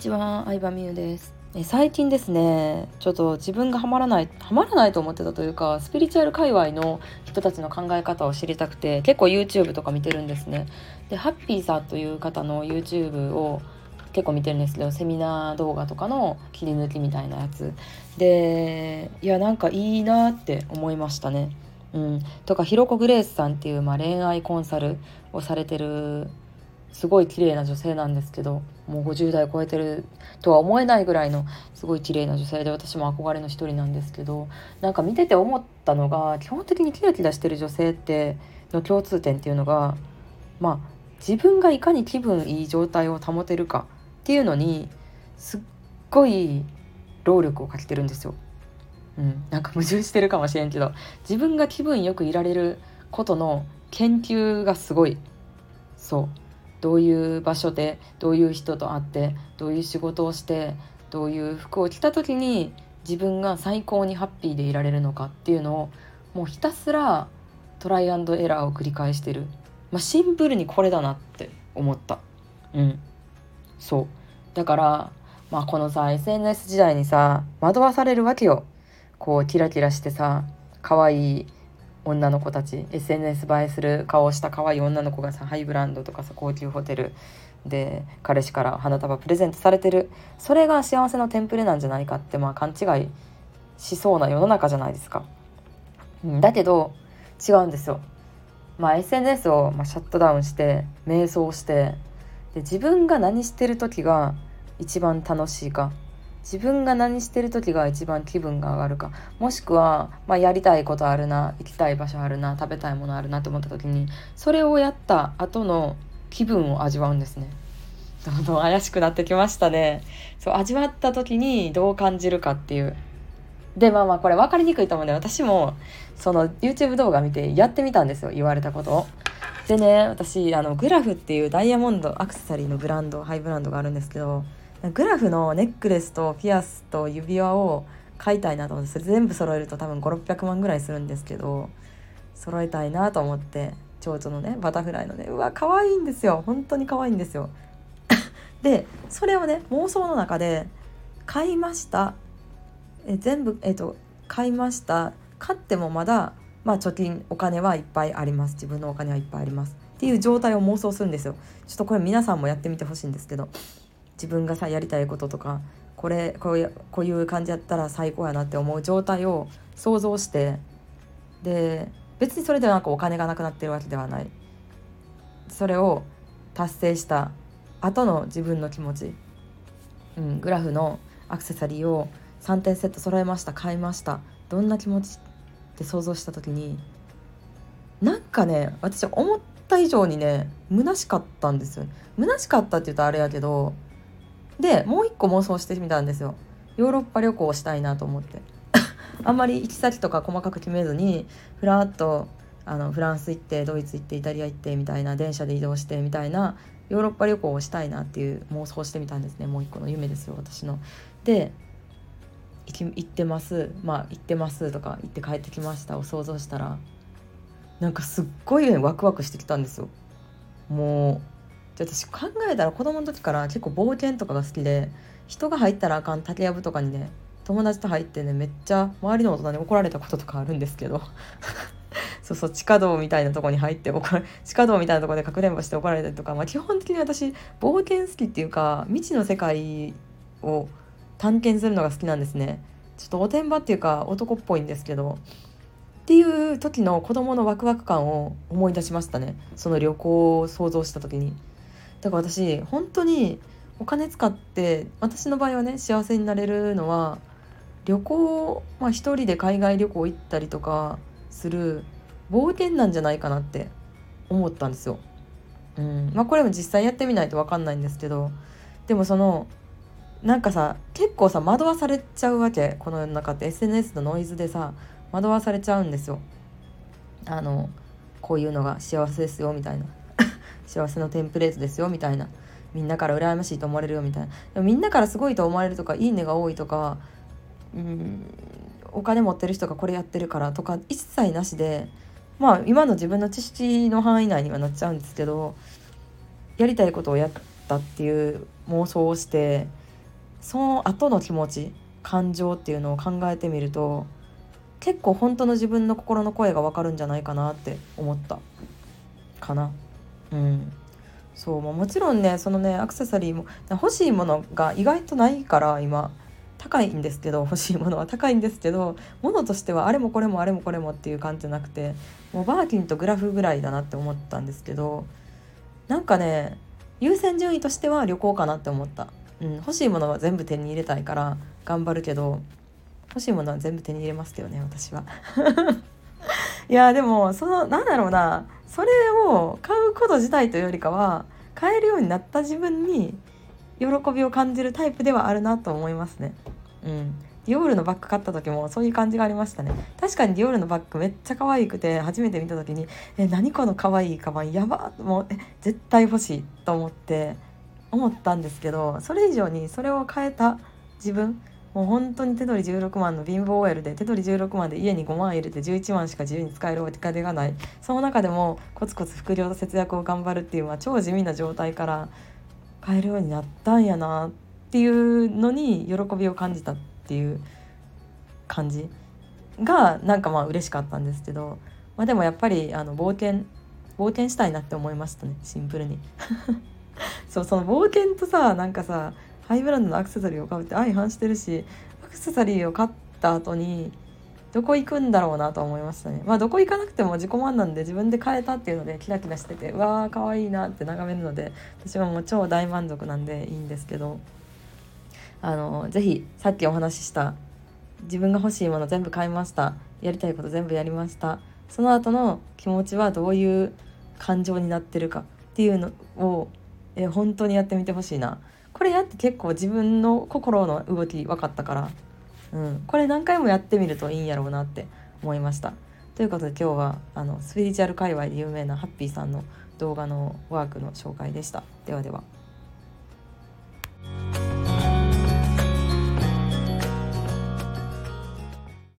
ちは、相葉美優ですえ。最近ですね、ちょっと自分がハマらない、ハマらないと思ってたというか、スピリチュアル界隈の人たちの考え方を知りたくて、結構 YouTube とか見てるんですね。で、ハッピーさんという方の YouTube を結構見てるんですけど、セミナー動画とかの切り抜きみたいなやつ。で、いや、なんかいいなって思いましたね。うん、とかひろこグレースさんっていう、まあ、恋愛コンサルをされてるすごい綺麗な女性なんですけどもう50代超えてるとは思えないぐらいのすごい綺麗な女性で私も憧れの一人なんですけどなんか見てて思ったのが基本的にキラキラしてる女性っての共通点っていうのがまあ自分がいかに気分いい状態を保てるかっていうのにすっごい労力をかけてるんですよ。うん、なんか矛盾してるかもしれんけど自分が気分よくいられることの研究がすごいそうどういう場所でどういう人と会ってどういう仕事をしてどういう服を着た時に自分が最高にハッピーでいられるのかっていうのをもうひたすらトライアンドエラーを繰り返してる、まあ、シンプルにこれだなって思った。うん。そう。だからまあこのさ SNS 時代にさ惑わされるわけよ。こうキラキラしてさ可愛い女の子たち SNS 映えする顔をした可愛い女の子がさハイブランドとかさ高級ホテルで彼氏から花束プレゼントされてるそれが幸せのテンプレなんじゃないかってまあ勘違いしそうな世の中じゃないですか。だけど違うんですよ。まあ、SNS をまシャットダウンして瞑想してで自分が何してる時が一番楽しいか自分が何してる時が一番気分が上がるかもしくは、まあ、やりたいことあるな行きたい場所あるな食べたいものあるなと思った時にそれをやった後の気分を味わうんですね。どんどん怪しくなってきましたね。そう味わった時にどう感じるかっていう。でまあまあこれ分かりにくいと思うんで私もその YouTube 動画見てやってみたんですよ言われたことを。でね私あのグラフっていうダイヤモンドアクセサリーのブランドハイブランドがあるんですけどグラフのネックレスとピアスと指輪を買いたいなと思ってそれ全部揃えると多分5600万ぐらいするんですけど揃えたいなと思って蝶々のねバタフライのねうわ可愛いんですよ。本当に可愛いんですよ。でそれをね妄想の中で買いました。え全部えっ、と買いました。買ってもまだまあ貯金お金はいっぱいあります。自分のお金はいっぱいあります。っていう状態を妄想するんですよ。ちょっとこれ皆さんもやってみてほしいんですけど。自分がさやりたいこととかこれこういうこういう感じやったら最高やなって思う状態を想像してで別にそれでなんかお金がなくなってるわけではない。それを達成した後の自分の気持ち、うん、グラフのアクセサリーを3点セット揃えました買いました。どんな気持ちって想像した時になんかね私思った以上にね虚しかったんですよ。虚しかったって言うとあれやけどでもう一個妄想してみたんですよ。ヨーロッパ旅行をしたいなと思って。あんまり行き先とか細かく決めずにふらっとあのフランス行ってドイツ行ってイタリア行ってみたいな電車で移動してみたいなヨーロッパ旅行をしたいなっていう妄想してみたんですね。もう一個の夢ですよ私の。で行ってます。まあ行ってますとか行って帰ってきました。を想像したらなんかすっごいワクワクしてきたんですよ。もうで私考えたら子供の時から結構冒険とかが好きで人が入ったらあかん竹やぶとかにね友達と入ってねめっちゃ周りの大人に怒られたこととかあるんですけど そうそう地下道みたいなとこに入って怒ら地下道みたいなとこでかくれんぼして怒られたりとか、まあ、基本的に私冒険好きっていうか未知の世界を探検するのが好きなんですねちょっとおてんばっていうか男っぽいんですけどっていう時の子供のワクワク感を思い出しましたねその旅行を想像した時に。だから私本当にお金使って私の場合はね幸せになれるのは旅行まあ一人で海外旅行行ったりとかする冒険なんじゃないかなって思ったんですよ。うんまあ、これも実際やってみないと分かんないんですけどでもそのなんかさ結構さ惑わされちゃうわけこの世の中って SNS のノイズでさ惑わされちゃうんですよ。あのこういうのが幸せですよみたいな幸せのテンプレートですよみたいな。みんなから羨ましいと思われるよみたいな。でもみんなからすごいと思われるとかいいねが多いとかうんお金持ってる人がこれやってるからとか一切なしでまあ今の自分の知識の範囲内にはなっちゃうんですけどやりたいことをやったっていう妄想をしてその後の気持ち感情っていうのを考えてみると結構本当の自分の心の声がわかるんじゃないかなって思ったかな。うん。そうもちろんねそのねアクセサリーも欲しいものが意外とないから今。高いんですけど欲しいものは。高いんですけど物としてはあれもこれもあれもこれもっていう感じじゃなくてもうバーキンとグラフぐらいだなって思ったんですけどなんかね優先順位としては旅行かなって思った、うん、欲しいものは全部手に入れたいから頑張るけど欲しいものは全部手に入れますけどね私は。いやでもそのなんだろうな。それを買うこと自体というよりかは買えるようになった自分に喜びを感じるタイプではあるなと思いますね。うんディオールのバッグ買った時もそういう感じがありましたね確かにディオールのバッグめっちゃ可愛くて初めて見た時にえ何この可愛いカバンやばもうえ絶対欲しいと思って思ったんですけどそれ以上にそれを変えた自分もう本当に手取り16万の貧乏 OL で手取り16万で家に5万入れて11万しか自由に使えるお金がない。その中でもコツコツ副業と節約を頑張るっていう、まあ、超地味な状態から買えるようになったんやなっていうのに喜びを感じたっていう感じ。がなんかまあ嬉しかったんですけど、まあ、でもやっぱりあの冒険冒険したいなって思いましたねシンプルに。そうその冒険とさなんかさハイブランドのアクセサリーを買うって相反してるしアクセサリーを買った後にどこ行くんだろうなと思いましたね。まあどこ行かなくても自己満なんで自分で買えたっていうのでキラキラしててうわーかわいいなって眺めるので私はもう超大満足なんでいいんですけど。あの是非さっきお話しした自分が欲しいもの全部買いました。やりたいこと全部やりました。その後の気持ちはどういう感情になってるかっていうのをえ本当にやってみてほしいな。これやって結構自分の心の動き分かったから、うん、これ何回もやってみるといいんやろうなって思いました。ということで今日はあのスピリチュアル界隈で有名なハッピーさんの動画のワークの紹介でした。ではでは。